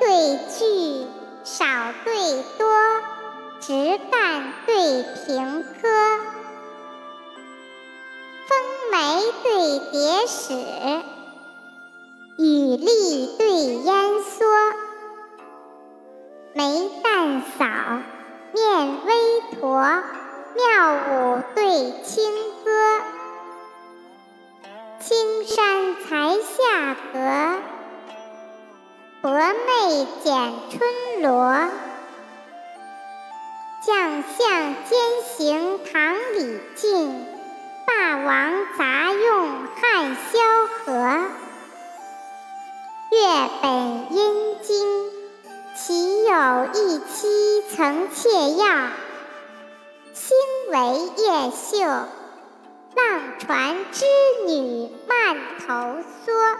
对句，少对多，直干对平仄，风梅对蝶史，雨丽对烟蓑，眉淡扫，面微驼，妙舞对清歌，青山才下阁。剪春罗，将相兼行唐李靖，霸王杂用汉萧何。月本阴经，岂有一妻曾妾要？星为夜宿，浪船织女慢头梭。